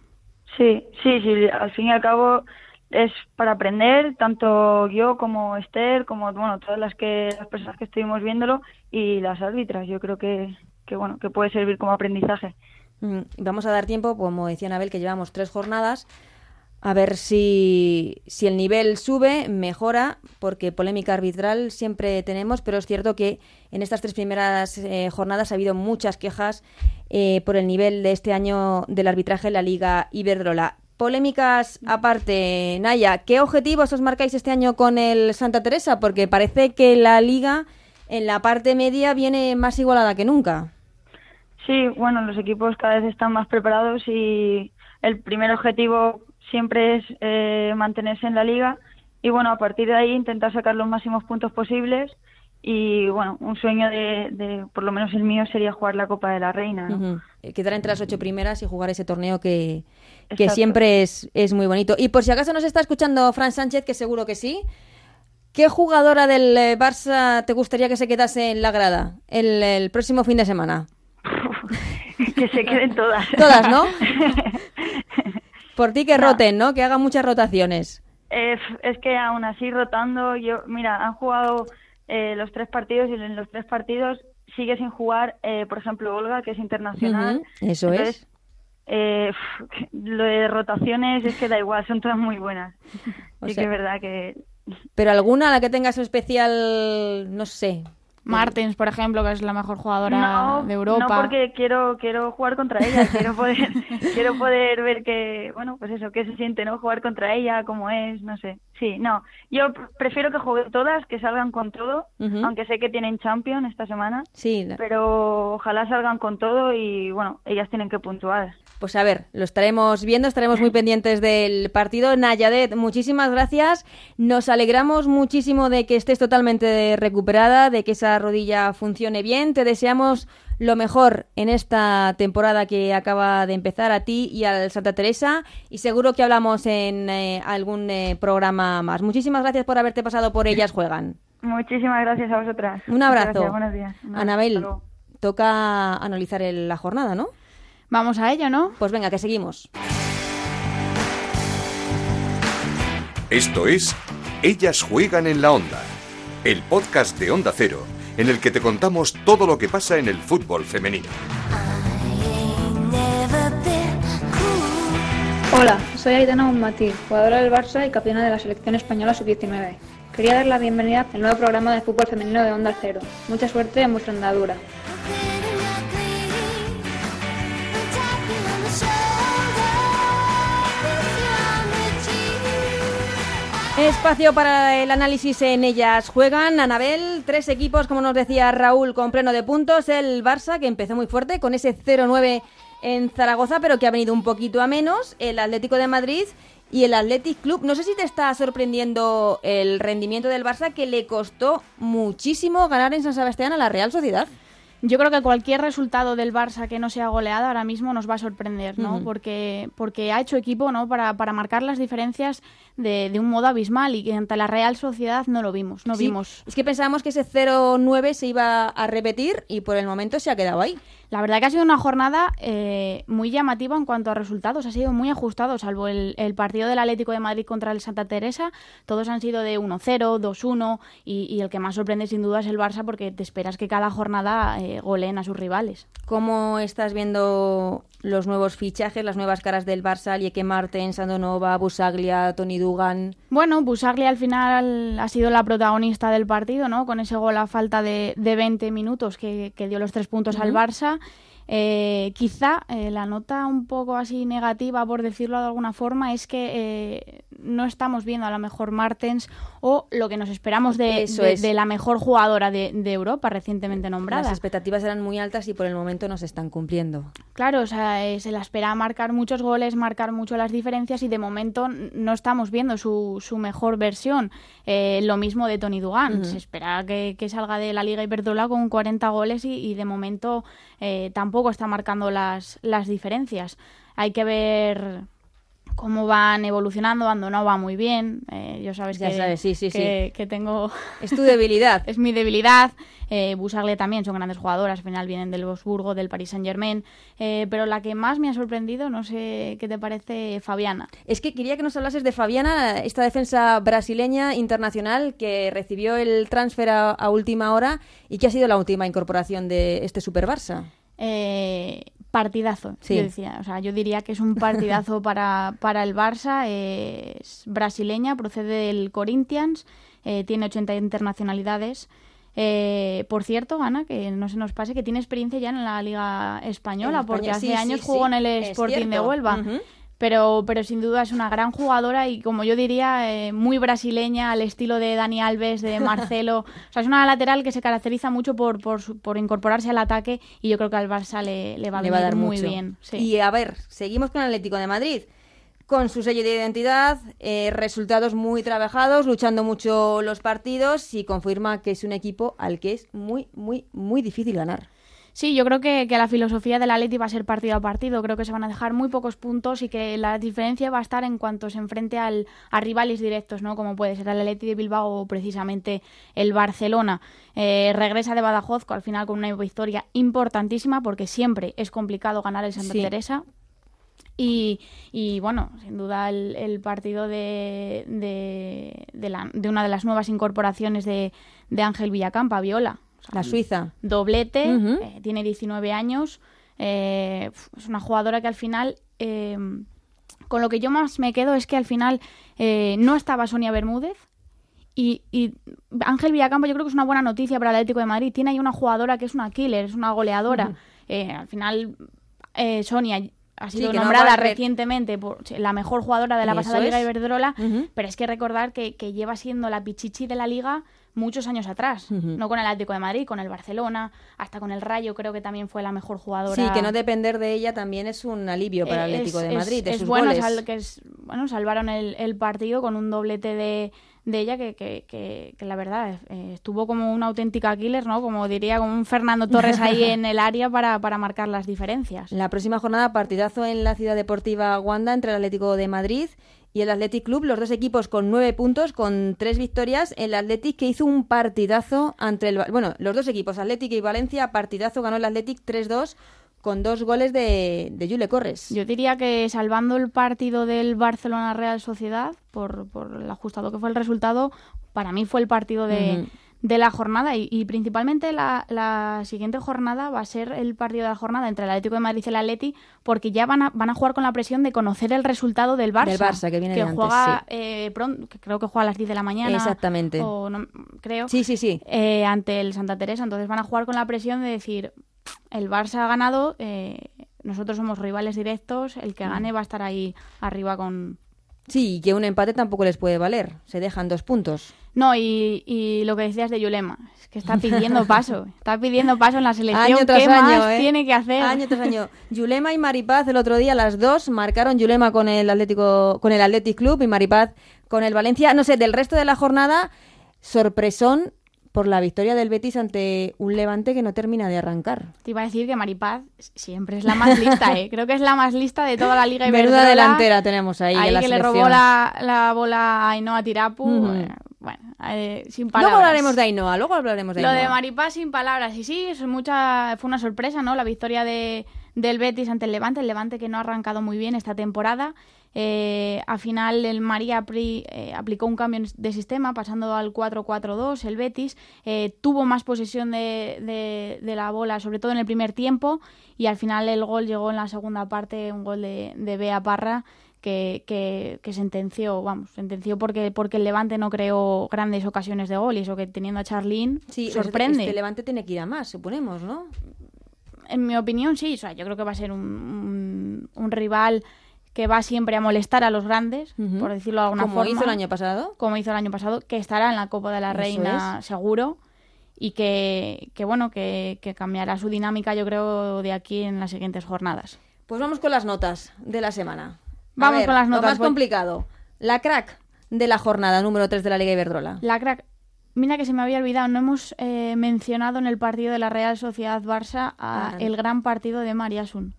Speaker 8: Sí, sí, sí, al fin y al cabo es para aprender, tanto yo como Esther, como bueno, todas las que las personas que estuvimos viéndolo y las árbitras. Yo creo que, que bueno, que puede servir como aprendizaje.
Speaker 1: Mm, vamos a dar tiempo, como decía Anabel, que llevamos tres jornadas a ver si, si, el nivel sube, mejora, porque polémica arbitral siempre tenemos, pero es cierto que en estas tres primeras eh, jornadas ha habido muchas quejas eh, por el nivel de este año del arbitraje en la Liga Iberdrola. Polémicas aparte, Naya, ¿qué objetivos os marcáis este año con el Santa Teresa? Porque parece que la liga en la parte media viene más igualada que nunca.
Speaker 8: Sí, bueno, los equipos cada vez están más preparados y el primer objetivo siempre es eh, mantenerse en la liga y bueno, a partir de ahí intentar sacar los máximos puntos posibles y bueno, un sueño de, por lo menos el mío sería jugar la Copa de la Reina.
Speaker 1: Eh, quedar entre las ocho primeras y jugar ese torneo que, que siempre es, es muy bonito. Y por si acaso nos está escuchando Fran Sánchez, que seguro que sí, ¿qué jugadora del eh, Barça te gustaría que se quedase en la grada el, el próximo fin de semana? (laughs)
Speaker 8: que se queden todas. (laughs)
Speaker 1: Todas, ¿no? (laughs) Por ti que roten, ¿no? Que hagan muchas rotaciones.
Speaker 8: es que aún así rotando, yo, mira, han jugado eh, los tres partidos y en los tres partidos sigue sin jugar, eh, por ejemplo, Olga, que es internacional.
Speaker 1: Eso es.
Speaker 8: Eh, lo de rotaciones es que da igual, son todas muy buenas. (laughs) sí que es verdad que...
Speaker 1: Pero alguna a la que tengas especial, no sé,
Speaker 5: Martens, por ejemplo, que es la mejor jugadora de Europa.
Speaker 8: No, porque quiero quiero jugar contra ella, (laughs) quiero poder quiero poder ver que, bueno, pues eso, qué se siente, ¿no? Jugar contra ella, cómo es, no sé. Sí, no, yo prefiero que jueguen todas, que salgan con todo, aunque sé que tienen Champion esta semana.
Speaker 1: Sí.
Speaker 8: Pero ojalá salgan con todo y, bueno, ellas tienen que puntuar.
Speaker 1: Pues a ver, lo estaremos viendo, estaremos muy pendientes del partido. Nayadet, muchísimas gracias. Nos alegramos muchísimo de que estés totalmente recuperada, de que esa rodilla funcione bien. Te deseamos lo mejor en esta temporada que acaba de empezar a ti y al Santa Teresa y seguro que hablamos en eh, algún eh, programa más. Muchísimas gracias por haberte pasado por Ellas Juegan.
Speaker 8: Muchísimas gracias a vosotras.
Speaker 1: Un abrazo.
Speaker 8: buenos días.
Speaker 1: Anabel, toca analizar la jornada, ¿no?
Speaker 5: Vamos a ello, ¿no?
Speaker 1: Pues venga, que seguimos.
Speaker 2: Esto es Ellas juegan en la onda, el podcast de Onda Cero, en el que te contamos todo lo que pasa en el fútbol femenino.
Speaker 9: Hola, soy Aitana Bonmatí, jugadora del Barça y capitana de la selección española sub-19. Quería dar la bienvenida al nuevo programa de fútbol femenino de Onda Cero. Mucha suerte en vuestra andadura.
Speaker 1: Espacio para el análisis en ellas. Juegan, Anabel, tres equipos, como nos decía Raúl, con pleno de puntos. El Barça, que empezó muy fuerte con ese 0-9 en Zaragoza, pero que ha venido un poquito a menos. El Atlético de Madrid y el Athletic Club. No sé si te está sorprendiendo el rendimiento del Barça, que le costó muchísimo ganar en San Sebastián a la Real Sociedad.
Speaker 5: Yo creo que cualquier resultado del Barça que no sea goleada ahora mismo nos va a sorprender, ¿no? porque, porque ha hecho equipo, ¿no? Para, para marcar las diferencias de, de, un modo abismal y que ante la Real Sociedad no lo vimos, no vimos.
Speaker 1: Es que pensábamos que ese 0-9 se iba a repetir y por el momento se ha quedado ahí.
Speaker 5: La verdad que ha sido una jornada eh, muy llamativa en cuanto a resultados, ha sido muy ajustado, salvo el, partido del Atlético de Madrid contra el Santa Teresa, todos han sido de 1-0, 2-1 y, el que más sorprende sin duda es el Barça porque te esperas que cada jornada eh, goleen a sus rivales.
Speaker 1: ¿Cómo estás viendo los nuevos fichajes, las nuevas caras del Barça, Lieke Martens, Sandonova, Busaglia, Tony Dugan?
Speaker 5: Bueno, Busaglia al final ha sido la protagonista del partido, ¿no? Con ese gol a falta de, de 20 minutos que, dio los tres puntos al Barça. Eh, quizá eh, la nota un poco así negativa, por decirlo de alguna forma, es que eh, no estamos viendo a la mejor Martens o lo que nos esperamos de, de, la mejor jugadora de, Europa recientemente nombrada.
Speaker 1: Las expectativas eran muy altas y por el momento no se están cumpliendo.
Speaker 5: Claro, o sea, se la espera marcar muchos goles, marcar mucho las diferencias y de momento no estamos viendo su, su mejor versión. lo mismo de Tony Dugan. Se espera que, salga de la Liga Iberdrola con 40 goles y, y de momento tampoco está marcando las, las diferencias. Hay que ver cómo van evolucionando, Ando no va muy bien. Eh, yo sabes,
Speaker 1: ya
Speaker 5: que,
Speaker 1: sabes, sí, sí,
Speaker 5: que, que, tengo... (laughs)
Speaker 1: Es tu debilidad. (laughs)
Speaker 5: es mi debilidad. Eh, Busaglia también son grandes jugadoras, al final vienen del Bosburgo, del Paris Saint Germain. Eh, pero la que más me ha sorprendido, no sé qué te parece, Fabiana.
Speaker 1: Es que quería que nos hablases de Fabiana, esta defensa brasileña internacional que recibió el transfer a, a última hora y que ha sido la última incorporación de este Super Barça.
Speaker 5: Eh, partidazo, yo decía. O sea, yo diría que es un partidazo (laughs) para, para el Barça. es brasileña, procede del Corinthians, eh, tiene 80 internacionalidades. Eh, por cierto, Ana, que no se nos pase, que tiene experiencia ya en la Liga Española, porque hace años jugó en el Sporting de Huelva pero, pero sin duda es una gran jugadora y como yo diría, eh, muy brasileña al estilo de Dani Alves, de Marcelo. (laughs) o sea, es una lateral que se caracteriza mucho por, por, por incorporarse al ataque y yo creo que al Barça le, le va, a dar muy bien.
Speaker 1: Y a ver, seguimos con el Atlético de Madrid. Con su sello de identidad, eh, resultados muy trabajados, luchando mucho los partidos y confirma que es un equipo al que es muy, muy, muy difícil ganar.
Speaker 5: Sí, yo creo que, la filosofía del Atleti va a ser partido a partido. Creo que se van a dejar muy pocos puntos y que la diferencia va a estar en cuanto se enfrente al, a rivales directos, ¿no? Como puede ser el Atleti de Bilbao o precisamente el Barcelona. Eh, regresa de Badajoz al final con una victoria importantísima porque siempre es complicado ganar el Santa Teresa. Y, y, bueno, sin duda el, partido de, de, de, una de las nuevas incorporaciones de, de Ángel Villacampa, Viola,
Speaker 1: la Suiza.
Speaker 5: Doblete, eh, tiene 19 años. Eh, es una jugadora que al final, eh, con lo que yo más me quedo es que al final no estaba Sonia Bermúdez. Y, Ángel Villacampo yo creo que es una buena noticia para el Atlético de Madrid. Tiene ahí una jugadora que es una killer, es una goleadora. al final, Sonia ha sido nombrada recientemente por la mejor jugadora de la pasada Liga Iberdrola, pero es que recordar que, que, lleva siendo la pichichi de la liga muchos años atrás, no con el Atlético de Madrid, con el Barcelona, hasta con el Rayo creo que también fue la mejor jugadora.
Speaker 1: Sí, que no depender de ella también es un alivio para el Atlético de Madrid.
Speaker 5: Es, bueno, que es, bueno, salvaron el, partido con un doblete de, de ella que, que, que, la verdad eh, estuvo como una auténtica killer, ¿no? Como diría, como un Fernando Torres ahí (laughs) en el área para, para marcar las diferencias.
Speaker 1: La próxima jornada, partidazo en la Ciudad Deportiva Wanda entre el Atlético de Madrid y el Athletic Club, los dos equipos con nueve puntos, con tres victorias. El Athletic que hizo un partidazo ante el... Bueno, los dos equipos, Athletic y Valencia, partidazo, ganó el Athletic 3-2 con dos goles de, de Jule Corres.
Speaker 5: Yo diría que salvando el partido del Barcelona Real Sociedad, por, por el ajustado que fue el resultado, para mí fue el partido de de la jornada y, principalmente la, la, siguiente jornada va a ser el partido de la jornada entre el Atlético de Madrid y el Atleti porque ya van a, van a jugar con la presión de conocer el resultado del Barça,
Speaker 1: del Barça que viene
Speaker 5: que
Speaker 1: juega
Speaker 5: eh, pronto, que creo que juega a las 10 de la mañana
Speaker 1: exactamente.
Speaker 5: o no, creo
Speaker 1: sí sí sí.
Speaker 5: eh, ante el Santa Teresa. Entonces van a jugar con la presión de decir el Barça ha ganado eh, nosotros somos rivales directos el que mm. gane va a estar ahí arriba con
Speaker 1: Sí, y que un empate tampoco les puede valer. Se dejan dos puntos.
Speaker 5: No, y, lo que decías de Yulema, es que está pidiendo (laughs) paso, está pidiendo paso en la selección. ¿Qué más
Speaker 1: ¿eh?
Speaker 5: tiene que hacer?
Speaker 1: Año tras año. (laughs) Yulema y Maripaz el otro día, las dos, marcaron Yulema con el Atlético, con el Athletic Club y Maripaz con el Valencia. No sé, del resto de la jornada, sorpresón por la victoria del Betis ante un Levante que no termina de arrancar.
Speaker 5: Te iba a decir que Maripaz siempre es la más lista, (laughs) ¿eh? Creo que es la más lista de toda la Liga
Speaker 1: Iberdrola. Menuda delantera tenemos ahí,
Speaker 5: ahí
Speaker 1: en la
Speaker 5: que le robó la, bola a Ainhoa Tirapu. Eh, bueno, eh, sin palabras.
Speaker 1: Luego hablaremos de Ainhoa, luego hablaremos de
Speaker 5: Ainhoa. Lo de Maripaz sin palabras. Y sí, es mucha, fue una sorpresa, ¿no? La victoria de, del Betis ante el Levante. El Levante que no ha arrancado muy bien esta temporada. Eh, al final el María Pri eh, aplicó un cambio de sistema pasando al 4-4-2. El Betis eh, tuvo más posesión de, la bola, sobre todo en el primer tiempo, y al final el gol llegó en la segunda parte, un gol de, de Bea Parra. Que, que, sentenció, vamos, sentenció porque, porque el Levante no creó grandes ocasiones de gol y eso que teniendo a Charlín sí, sorprende.
Speaker 1: el Levante tiene que ir a más, suponemos, ¿no?
Speaker 5: En mi opinión, sí, o sea, yo creo que va a ser un, un rival que va siempre a molestar a los grandes, por decirlo de alguna
Speaker 1: forma. Como hizo el año pasado.
Speaker 5: Como hizo el año pasado, que estará en la Copa de la Reina seguro y que, que bueno, que, cambiará su dinámica yo creo de aquí en las siguientes jornadas.
Speaker 1: Pues vamos con las notas de la semana.
Speaker 5: vamos con las notas.
Speaker 1: Lo más complicado. La crack de la jornada número 3 de la Liga Iberdrola.
Speaker 5: La crack. Mira que se me había olvidado, no hemos eh, mencionado en el partido de la Real Sociedad Barça a el gran partido de Mariasun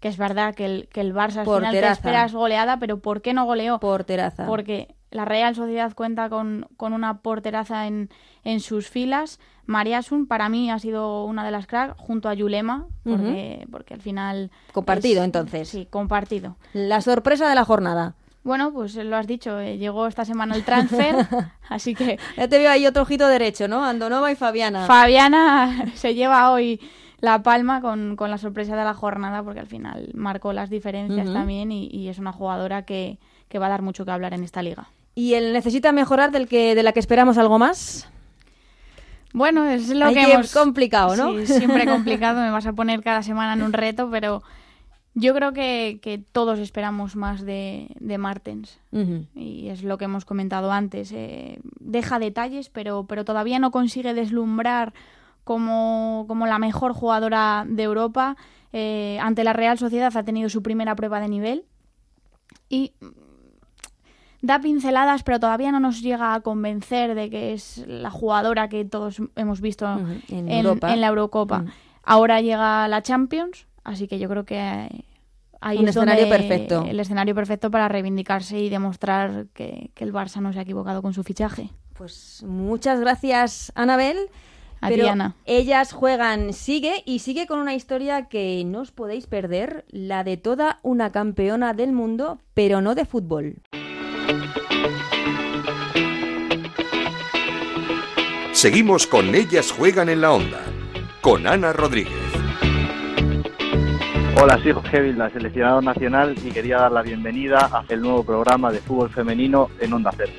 Speaker 5: que es verdad que el, que el Barça al final te esperas goleada, pero ¿por qué no goleó?
Speaker 1: Porteraza.
Speaker 5: Porque la Real Sociedad cuenta con, con una porteraza en, en sus filas. Mariasun para mí ha sido una de las cracks junto a Yulema, porque, porque al final...
Speaker 1: Compartido entonces.
Speaker 5: Sí, compartido.
Speaker 1: La sorpresa de la jornada.
Speaker 5: Bueno, pues lo has dicho, eh, llegó esta semana el transfer, (laughs) así que...
Speaker 1: Ya te veo ahí otro ojito derecho, ¿no? Andonova y Fabiana.
Speaker 5: Fabiana (laughs) se lleva hoy la Palma con, la sorpresa de la jornada, porque al final marcó las diferencias también y, es una jugadora que, va a dar mucho que hablar en esta liga.
Speaker 1: ¿Y él necesita mejorar del que, de la que esperamos algo más?
Speaker 5: Bueno, es lo que, hemos...
Speaker 1: complicado, ¿no?
Speaker 5: Sí, siempre (laughs) complicado, me vas a poner cada semana en un reto, pero yo creo que, todos esperamos más de, de Martens. Y es lo que hemos comentado antes. Eh, deja detalles, pero, pero todavía no consigue deslumbrar como, como la mejor jugadora de Europa. Eh, ante la Real Sociedad ha tenido su primera prueba de nivel y da pinceladas, pero todavía no nos llega a convencer de que es la jugadora que todos hemos visto en, la Eurocopa. Ahora llega la Champions, así que yo creo que hay
Speaker 1: un escenario perfecto.
Speaker 5: El escenario perfecto para reivindicarse y demostrar que, que el Barça no se ha equivocado con su fichaje.
Speaker 1: Pues muchas gracias, Anabel. Pero ellas juegan, sigue y sigue con una historia que no os podéis perder, la de toda una campeona del mundo, pero no de fútbol.
Speaker 2: Seguimos con Ellas juegan en la onda, con Ana Rodríguez.
Speaker 10: Hola, soy Jorge la seleccionador nacional, y quería dar la bienvenida a el nuevo programa de fútbol femenino en Onda Cero.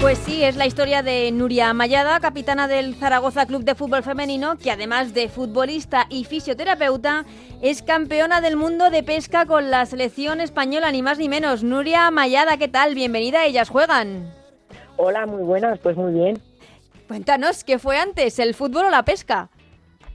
Speaker 1: Pues sí, es la historia de Nuria Mayada, capitana del Zaragoza Club de Fútbol Femenino, que además de futbolista y fisioterapeuta, es campeona del mundo de pesca con la selección española, ni más ni menos. Nuria Mayada, ¿qué tal? Bienvenida, ellas juegan.
Speaker 11: Hola, muy buenas, pues muy bien.
Speaker 1: Cuéntanos, ¿qué fue antes, el fútbol o la pesca?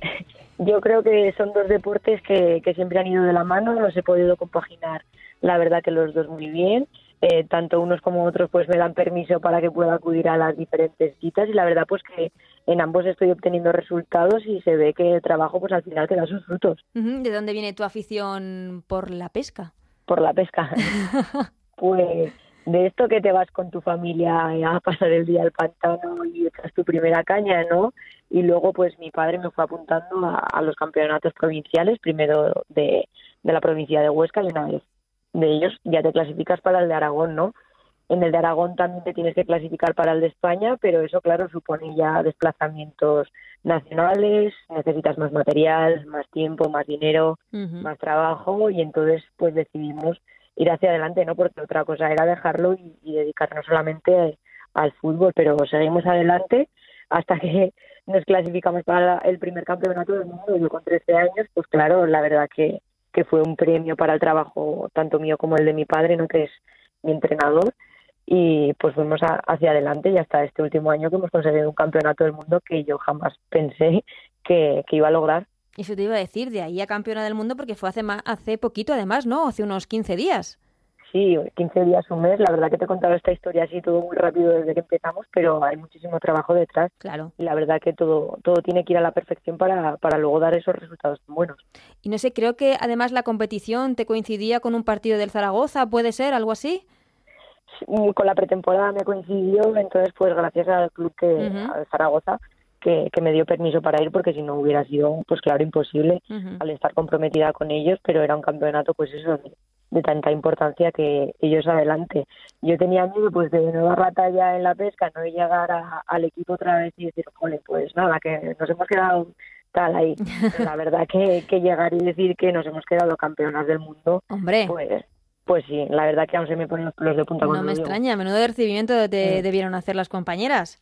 Speaker 1: (laughs)
Speaker 11: Yo creo que son dos deportes que, que siempre han ido de la mano, los he podido compaginar, la verdad que los dos muy bien eh, tanto unos como otros pues me dan permiso para que pueda acudir a las diferentes citas y la verdad pues que en ambos estoy obteniendo resultados y se ve que el trabajo pues al final te da sus frutos.
Speaker 1: ¿De dónde viene tu afición por la pesca?
Speaker 11: Por la pesca. (laughs) pues de esto que te vas con tu familia a pasar el día al pantano y echas tu primera caña, ¿no? Y luego pues mi padre me fue apuntando a, los campeonatos provinciales, primero de, de la provincia de Huesca y una vez de ellos ya te clasificas para el de Aragón, ¿no? En el de Aragón también te tienes que clasificar para el de España, pero eso, claro, supone ya desplazamientos nacionales, necesitas más material, más tiempo, más dinero, más trabajo y entonces pues decidimos ir hacia adelante, ¿no? Porque otra cosa era dejarlo y, y dedicarnos solamente al fútbol, pero seguimos adelante hasta que nos clasificamos para el primer campeonato del mundo. Yo con 13 años, pues claro, la verdad que que fue un premio para el trabajo tanto mío como el de mi padre, ¿no? que es mi entrenador, y pues fuimos hacia adelante y hasta este último año que hemos conseguido un campeonato del mundo que yo jamás pensé que, iba a lograr.
Speaker 1: Eso te iba a decir, de ahí a campeona del mundo porque fue hace, hace poquito además, ¿no? Hace unos 15 días.
Speaker 11: Sí, 15 días, un mes. La verdad que te he contado esta historia así todo muy rápido desde que empezamos, pero hay muchísimo trabajo detrás.
Speaker 1: Claro.
Speaker 11: Y la verdad que todo, todo tiene que ir a la perfección para, para luego dar esos resultados tan buenos.
Speaker 1: Y no sé, creo que además la competición te coincidía con un partido del Zaragoza, ¿puede ser algo así?
Speaker 11: con la pretemporada me coincidió, entonces pues gracias al club que, al Zaragoza, que, me dio permiso para ir porque si no hubiera sido, pues claro, imposible al estar comprometida con ellos, pero era un campeonato, pues eso, de, tanta importancia que ellos adelante. Yo tenía miedo, pues, de no dar la talla en la pesca, no llegar al equipo otra vez y decir, jole, pues nada, que nos hemos quedado tal ahí. (laughs) la verdad que, que llegar y decir que nos hemos quedado campeonas del mundo,
Speaker 1: Hombre.
Speaker 11: pues pues sí, la verdad que aún se me ponen los pelos de punta.
Speaker 1: No me extraña, menudo recibimiento te debieron hacer las compañeras.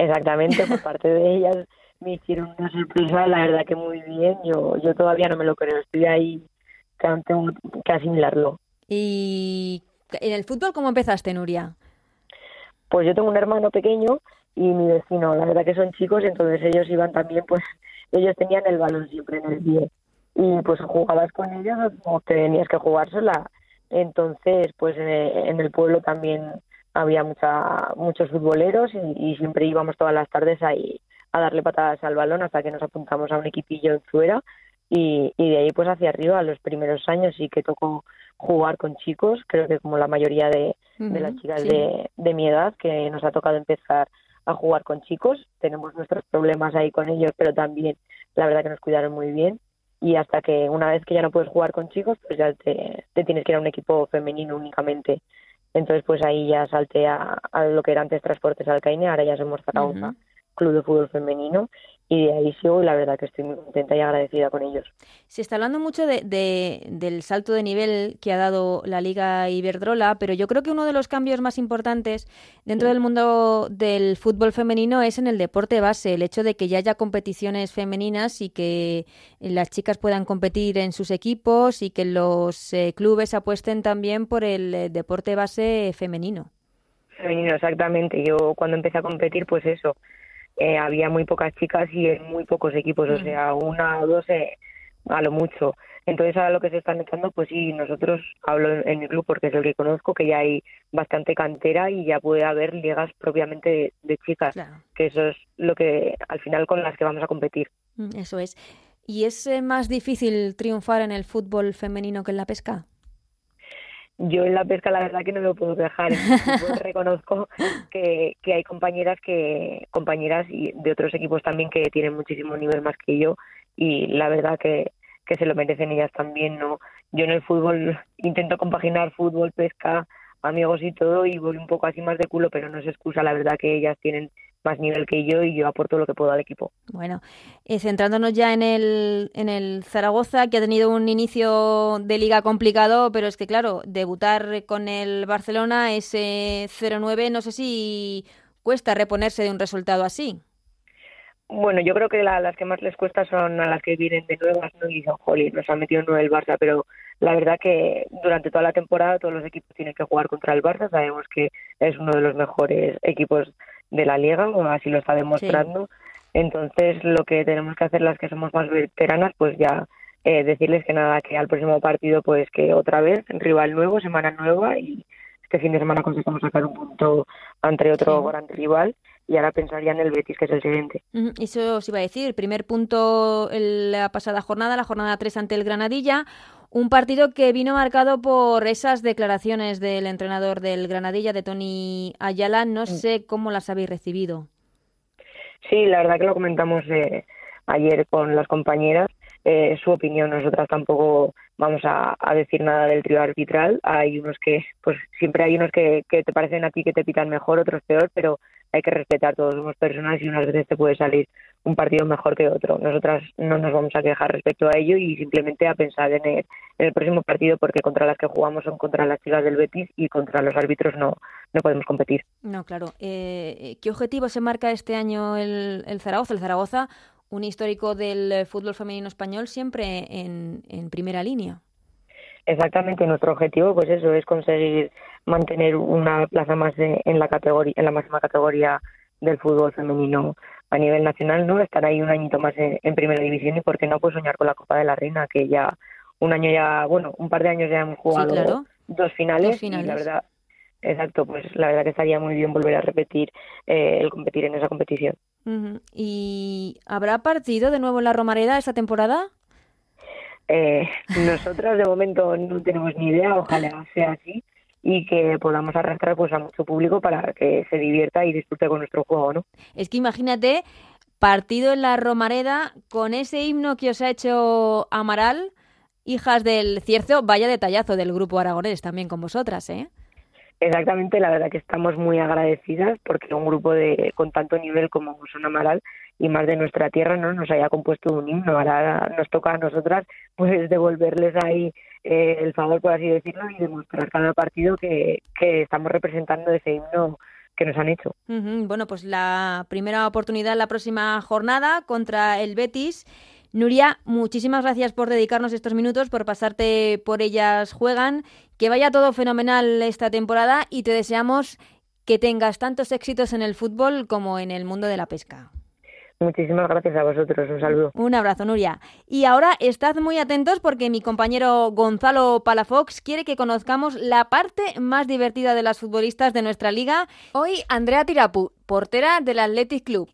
Speaker 11: Exactamente, por parte de ellas me hicieron una sorpresa, la verdad que muy bien. Yo, yo todavía no me lo creo, estoy ahí, tengo que asimilarlo.
Speaker 1: ¿Y en el fútbol cómo empezaste, Nuria?
Speaker 11: Pues yo tengo un hermano pequeño y mi vecino, la verdad que son chicos, entonces ellos iban también, pues ellos tenían el balón siempre en el pie. Y pues jugabas con ellos o tenías que jugársela entonces, pues en el pueblo también había mucha, muchos futboleros y, siempre íbamos todas las tardes ahí a darle patadas al balón hasta que nos apuntamos a un equipillo en fuera y, de ahí pues hacia arriba los primeros años sí que tocó jugar con chicos creo que como la mayoría de, las chicas de, de mi edad que nos ha tocado empezar a jugar con chicos. Tenemos nuestros problemas ahí con ellos pero también la verdad que nos cuidaron muy bien. Y hasta que una vez que ya no puedes jugar con chicos, pues ya te, tienes que ir a un equipo femenino únicamente. Entonces, pues ahí ya salté a, lo que era antes Transportes Alcaine, ahora ya somos Zaragoza, Club de Fútbol Femenino, y de ahí sigo y la verdad que estoy muy contenta y agradecida con ellos.
Speaker 1: Se está hablando mucho de, del salto de nivel que ha dado la Liga Iberdrola, pero yo creo que uno de los cambios más importantes dentro del mundo del fútbol femenino es en el deporte base, el hecho de que ya haya competiciones femeninas y que las chicas puedan competir en sus equipos y que los eh, clubes apuesten también por el eh, deporte base femenino.
Speaker 11: Femenino, exactamente. Yo cuando empecé a competir, pues eso, eh, había muy pocas chicas y en muy pocos equipos, o sea, una o dos eh, a lo mucho. Entonces, ahora lo que se están echando, pues sí, nosotros hablo en, el club porque es el que conozco, que ya hay bastante cantera y ya puede haber ligas propiamente de, chicas, que eso es lo que al final con las que vamos a competir.
Speaker 1: Mm, eso es. ¿Y es eh, más difícil triunfar en el fútbol femenino que en la pesca?
Speaker 11: Yo en la pesca la verdad que no me puedo dejar (laughs) reconozco que, que hay compañeras que compañeras y de otros equipos también que tienen muchísimo nivel más que yo y la verdad que, que se lo merecen ellas también no yo en el fútbol intento compaginar fútbol pesca amigos y todo y voy un poco así más de culo pero no es excusa la verdad que ellas tienen más nivel que yo y yo aporto lo que puedo al equipo.
Speaker 1: Bueno, eh, centrándonos ya en el, en el Zaragoza, que ha tenido un inicio de liga complicado, pero es que claro, debutar con el Barcelona ese 0-9, no sé si cuesta reponerse de un resultado así.
Speaker 11: Bueno, yo creo que las que más les cuesta son a las que vienen de nuevas, ¿no? Y dicen, jolly, nos han metido en nuevo el Barça, pero la verdad que durante toda la temporada todos los equipos tienen que jugar contra el Barça, sabemos que es uno de los mejores equipos de la liga, así lo está demostrando. Entonces, lo que tenemos que hacer las que somos más veteranas, pues ya eh, decirles que nada, que al próximo partido, pues que otra vez, rival nuevo, semana nueva y este fin de semana conseguimos sacar un punto ante otro gran rival y ahora pensaría en el Betis, que es el siguiente.
Speaker 1: Eso os iba a decir, primer punto en la pasada jornada, la jornada 3 ante el Granadilla, un partido que vino marcado por esas declaraciones del entrenador del Granadilla, de Tony Ayala. No mm. sé cómo las habéis recibido.
Speaker 11: Sí, la verdad que lo comentamos eh, ayer con las compañeras. Eh, su opinión, nosotras tampoco vamos a, decir nada del trío arbitral. Hay unos que, pues siempre hay unos que, que te parecen a ti que te pitan mejor, otros peor, pero hay que respetar, todos somos personas y unas veces te puede salir un partido mejor que otro. Nosotras no nos vamos a quejar respecto a ello y simplemente a pensar en el, próximo partido porque contra las que jugamos son contra las chicas del Betis y contra los árbitros no, no podemos competir.
Speaker 1: No, claro. Eh, ¿Qué objetivo se marca este año el, Zaragoza? El Zaragoza, un histórico del fútbol femenino español, siempre en primera línea.
Speaker 11: Exactamente, nuestro objetivo pues eso es conseguir mantener una plaza más en la categoría en la máxima categoría del fútbol femenino a nivel nacional, ¿no? Estar ahí un añito más en, primera división y por qué no pues soñar con la Copa de la Reina, que ya un año ya, bueno, un par de años ya hemos jugado dos, finales, y la verdad, exacto, pues la verdad que estaría muy bien volver a repetir eh, el competir en esa competición.
Speaker 1: ¿Y habrá partido de nuevo en la Romareda esta temporada?
Speaker 11: Eh, (laughs) nosotras de momento no tenemos ni idea, ojalá sea así y que podamos arrastrar pues a mucho público para que se divierta y disfrute con nuestro juego, ¿no?
Speaker 1: Es que imagínate partido en la Romareda con ese himno que os ha hecho Amaral, hijas del Cierzo, vaya detallazo del grupo aragonés también con vosotras, ¿eh?
Speaker 11: Exactamente, la verdad que estamos muy agradecidas porque un grupo de con tanto nivel como son Amaral y más de nuestra tierra no nos haya compuesto un himno. Ahora nos toca a nosotras pues devolverles ahí eh, el favor, por así decirlo, y demostrar cada partido que, que estamos representando ese himno que nos han hecho.
Speaker 1: Bueno, pues la primera oportunidad la próxima jornada contra el Betis. Nuria, muchísimas gracias por dedicarnos estos minutos, por pasarte por ellas juegan. Que vaya todo fenomenal esta temporada y te deseamos que tengas tantos éxitos en el fútbol como en el mundo de la pesca.
Speaker 11: Muchísimas gracias a vosotros, un saludo.
Speaker 1: Un abrazo, Nuria. Y ahora estad muy atentos porque mi compañero Gonzalo Palafox quiere que conozcamos la parte más divertida de las futbolistas de nuestra liga. Hoy, Andrea Tirapu, portera del Athletic Club.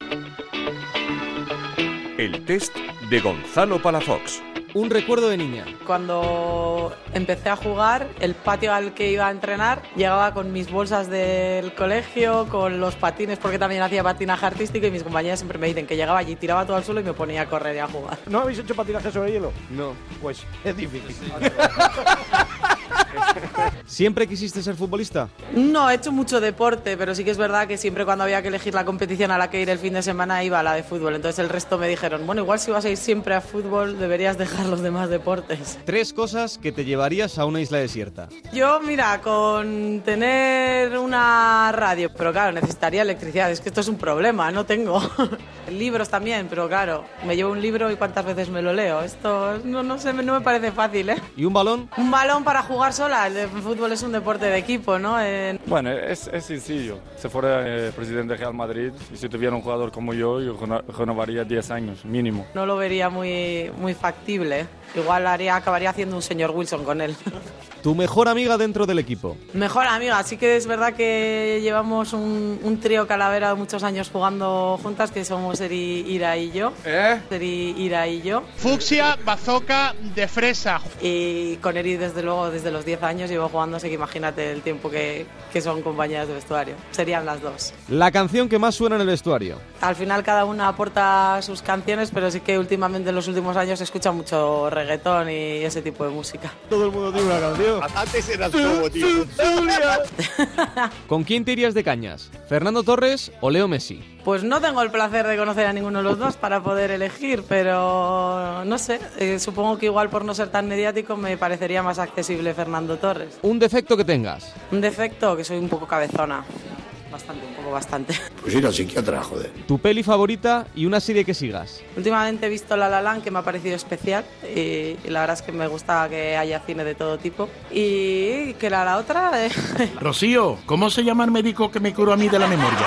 Speaker 2: El test de Gonzalo Palafox.
Speaker 12: Un recuerdo de niña.
Speaker 13: Cuando empecé a jugar, el patio al que iba a entrenar llegaba con mis bolsas del colegio, con los patines, porque también hacía patinaje artístico y mis compañeras siempre me dicen que llegaba allí, tiraba todo al suelo y me ponía a correr y a jugar.
Speaker 14: ¿No habéis hecho patinaje sobre hielo?
Speaker 12: No.
Speaker 14: Pues es difícil. (laughs)
Speaker 12: ¿Siempre quisiste ser futbolista?
Speaker 13: No, he hecho mucho deporte, pero sí que es verdad que siempre cuando había que elegir la competición a la que ir el fin de semana iba a la de fútbol. Entonces el resto me dijeron, bueno, igual si vas a ir siempre a fútbol deberías dejar los demás deportes.
Speaker 12: Tres cosas que te llevarías a una isla desierta.
Speaker 13: Yo, mira, con tener una radio, pero claro, necesitaría electricidad. Es que esto es un problema, no tengo. (laughs) Libros también, pero claro, me llevo un libro y cuántas veces me lo leo. Esto no, no sé, no me parece fácil, ¿eh?
Speaker 12: ¿Y un balón?
Speaker 13: Un balón para jugar sola. El fútbol es un deporte de equipo, ¿no?
Speaker 15: Bueno, es, es, sencillo. Si fuera eh, presidente de Real Madrid y si tuviera un jugador como yo, yo renovaría 10 años, mínimo.
Speaker 13: No lo vería muy, muy factible. Igual haría, acabaría haciendo un señor Wilson con él. (laughs)
Speaker 12: ¿Tu mejor amiga dentro del equipo?
Speaker 13: Mejor amiga, sí que es verdad que llevamos un, trío calavera de muchos años jugando juntas, que somos Eri, Ira y yo.
Speaker 14: ¿Eh?
Speaker 13: Eri, Ira y yo.
Speaker 14: Fucsia, bazooka de fresa.
Speaker 13: Y con Eri, desde luego, desde los 10 años llevo jugando, así que imagínate el tiempo que, que son compañeras de vestuario. Serían las dos.
Speaker 12: ¿La canción que más suena en el vestuario?
Speaker 13: Al final cada una aporta sus canciones, pero sí que últimamente en los últimos años se escucha mucho reggaetón y ese tipo de música.
Speaker 14: Todo el mundo tiene una canción.
Speaker 16: Antes era todo, tío. (laughs)
Speaker 12: ¿Con quién te irías de cañas? ¿Fernando Torres o Leo Messi?
Speaker 13: Pues no tengo el placer de conocer a ninguno de los dos para poder elegir, pero no sé, eh, supongo que igual por no ser tan mediático me parecería más accesible Fernando Torres.
Speaker 12: ¿Un defecto que tengas?
Speaker 13: Un defecto que soy un poco cabezona. Bastante, poco bastante.
Speaker 16: Pues ir al psiquiatra, joder.
Speaker 12: ¿Tu peli favorita y una serie que sigas?
Speaker 13: Últimamente he visto La La Land, que me ha parecido especial. Y, la verdad es que me gusta que haya cine de todo tipo. Y que la, la otra... Eh,
Speaker 14: Rocío, ¿cómo se llama el médico que me curó a mí de la memoria?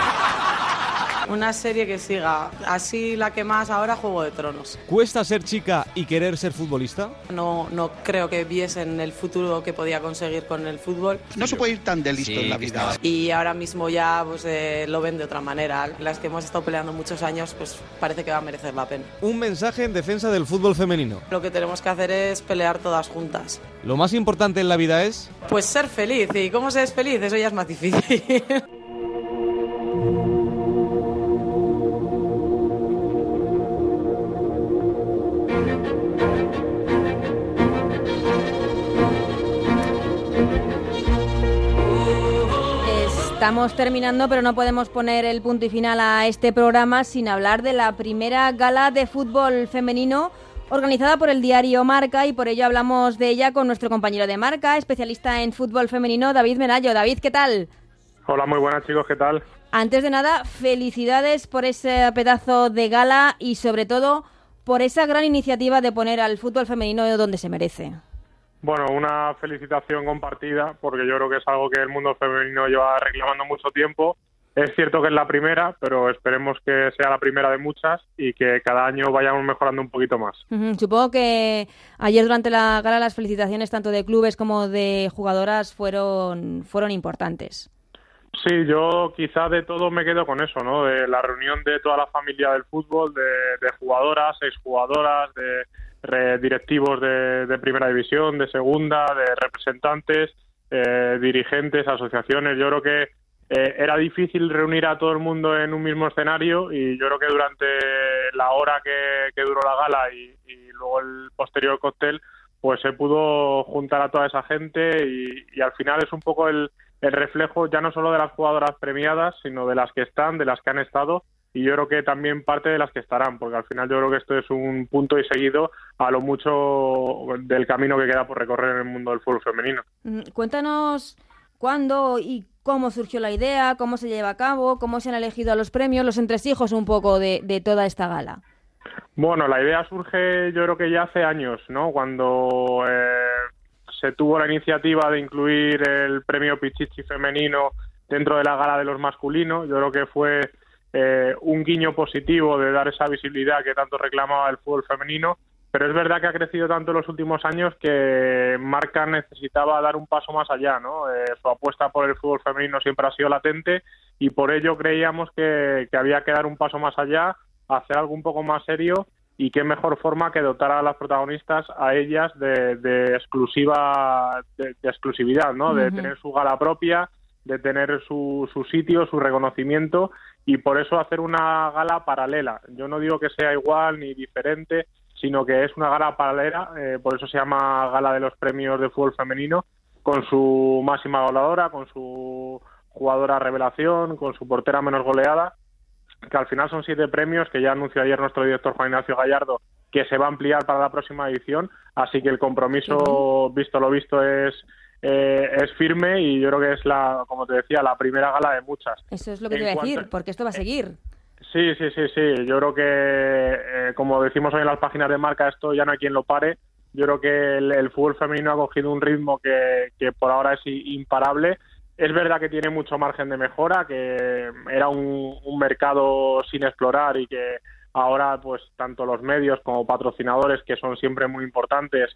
Speaker 13: Una serie que siga. Así la que más ahora, Juego de Tronos.
Speaker 12: ¿Cuesta ser chica y querer ser futbolista?
Speaker 13: No, no creo que viesen el futuro que podía conseguir con el fútbol.
Speaker 14: No se puede ir tan de listo en la vida.
Speaker 13: Y ahora mismo ya pues, eh, lo ven de otra manera. Las que hemos estado peleando muchos años, pues parece que va a merecer la pena.
Speaker 12: Un mensaje en defensa del fútbol femenino.
Speaker 13: Lo que tenemos que hacer es pelear todas juntas.
Speaker 12: Lo más importante en la vida es...
Speaker 13: Pues ser feliz. ¿Y cómo se es feliz? Eso ya es más difícil. (laughs)
Speaker 1: Estamos terminando, pero no podemos poner el punto y final a este programa sin hablar de la primera gala de fútbol femenino organizada por el diario Marca y por ello hablamos de ella con nuestro compañero de Marca, especialista en fútbol femenino, David Menallo. David, ¿qué tal?
Speaker 17: Hola, muy buenas chicos, ¿qué tal?
Speaker 1: Antes de nada, felicidades por ese pedazo de gala y sobre todo por esa gran iniciativa de poner al fútbol femenino donde se merece.
Speaker 17: Bueno, una felicitación compartida, porque yo creo que es algo que el mundo femenino lleva reclamando mucho tiempo. es cierto que es la primera, pero esperemos que sea la primera de muchas y que cada año vayamos mejorando un poquito más.
Speaker 1: Supongo que ayer durante la gala las felicitaciones tanto de clubes como de jugadoras fueron, fueron importantes.
Speaker 17: Sí, yo quizá de todo me quedo con eso, ¿no? De la reunión de toda la familia del fútbol, de, de jugadoras, exjugadoras, de directivos de, primera división, de segunda, de representantes, eh, dirigentes, asociaciones. Yo creo que eh, era difícil reunir a todo el mundo en un mismo escenario y yo creo que durante la hora que, duró la gala y, y, luego el posterior cóctel, pues se pudo juntar a toda esa gente y, y al final es un poco el el reflejo ya no solo de las jugadoras premiadas, sino de las que están, de las que han estado y yo creo que también parte de las que estarán, porque al final yo creo que esto es un punto y seguido a lo mucho del camino que queda por recorrer en el mundo del fútbol femenino.
Speaker 1: Mm, cuéntanos cuándo y cómo surgió la idea, cómo se lleva a cabo, cómo se han elegido a los premios, los entresijos un poco de, de toda esta gala.
Speaker 17: Bueno, la idea surge yo creo que ya hace años, ¿no? Cuando eh, se tuvo la iniciativa de incluir el premio Pichichi femenino dentro de la gala de los masculinos. Yo creo que fue eh, un guiño positivo de dar esa visibilidad que tanto reclamaba el fútbol femenino. Pero es verdad que ha crecido tanto en los últimos años que Marca necesitaba dar un paso más allá, ¿no? Eh, su apuesta por el fútbol femenino siempre ha sido latente y por ello creíamos que, que había que dar un paso más allá, hacer algo un poco más serio y qué mejor forma que dotar a las protagonistas a ellas de, exclusiva de, exclusividad no de tener su gala propia de tener su, su sitio su reconocimiento y por eso hacer una gala paralela. Yo no digo que sea igual ni diferente sino que es una gala paralela eh, por eso se llama gala de los premios de fútbol femenino con su máxima goleadora con su jugadora revelación con su portera menos goleada que al final son siete premios que ya anunció ayer nuestro director Juan Ignacio Gallardo que se va a ampliar para la próxima edición, así que el compromiso, visto lo visto, es eh, es firme y yo creo que es la, como te decía, la primera gala de muchas.
Speaker 1: Eso es lo que te iba a decir, porque esto va a seguir.
Speaker 17: Sí, sí, sí, sí. Yo creo que, eh, como decimos hoy en las páginas de marca, esto ya no hay quien lo pare. Yo creo que el, fútbol femenino ha cogido un ritmo que, que por ahora es imparable es verdad que tiene mucho margen de mejora, que era un, mercado sin explorar y que ahora pues tanto los medios como patrocinadores que son siempre muy importantes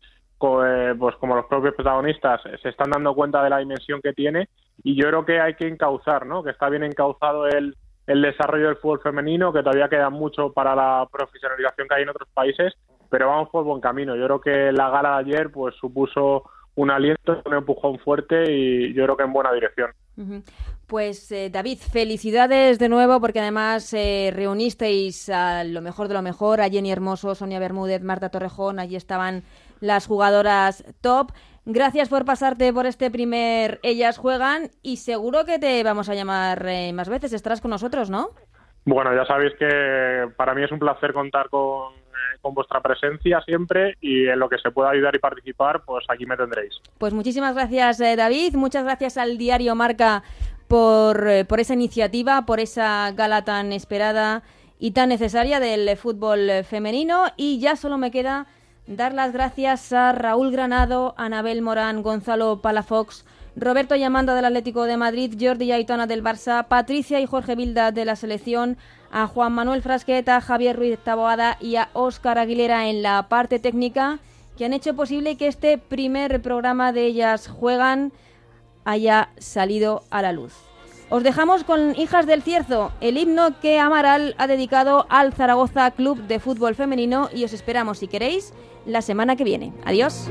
Speaker 17: pues como los propios protagonistas se están dando cuenta de la dimensión que tiene y yo creo que hay que encauzar, ¿no? Que está bien encauzado el, el desarrollo del fútbol femenino, que todavía queda mucho para la profesionalización que hay en otros países, pero vamos por buen camino. Yo creo que la gala de ayer pues supuso un aliento, un empujón fuerte y yo creo que en buena dirección.
Speaker 1: Pues eh, David, felicidades de nuevo porque además eh, reunisteis a lo mejor de lo mejor, a Jenny Hermoso, Sonia Bermúdez, Marta Torrejón, allí estaban las jugadoras top. Gracias por pasarte por este primer Ellas Juegan y seguro que te vamos a llamar eh, más veces, estarás con nosotros, ¿no?
Speaker 17: Bueno, ya sabéis que para mí es un placer contar con con vuestra presencia siempre y en lo que se pueda ayudar y participar, pues aquí me tendréis.
Speaker 1: Pues muchísimas gracias, eh, David. Muchas gracias al diario Marca por, eh, por esa iniciativa, por esa gala tan esperada y tan necesaria del fútbol femenino. Y ya solo me queda dar las gracias a Raúl Granado, Anabel Morán, Gonzalo Palafox, Roberto Llamanda del Atlético de Madrid, Jordi Aitona del Barça, Patricia y Jorge Vilda de la selección, a Juan Manuel Frasqueta, Javier Ruiz Taboada y a Óscar Aguilera en la parte técnica, que han hecho posible que este primer programa de ellas juegan haya salido a la luz. Os dejamos con Hijas del Cierzo, el himno que Amaral ha dedicado al Zaragoza Club de Fútbol Femenino y os esperamos, si queréis, la semana que viene. Adiós.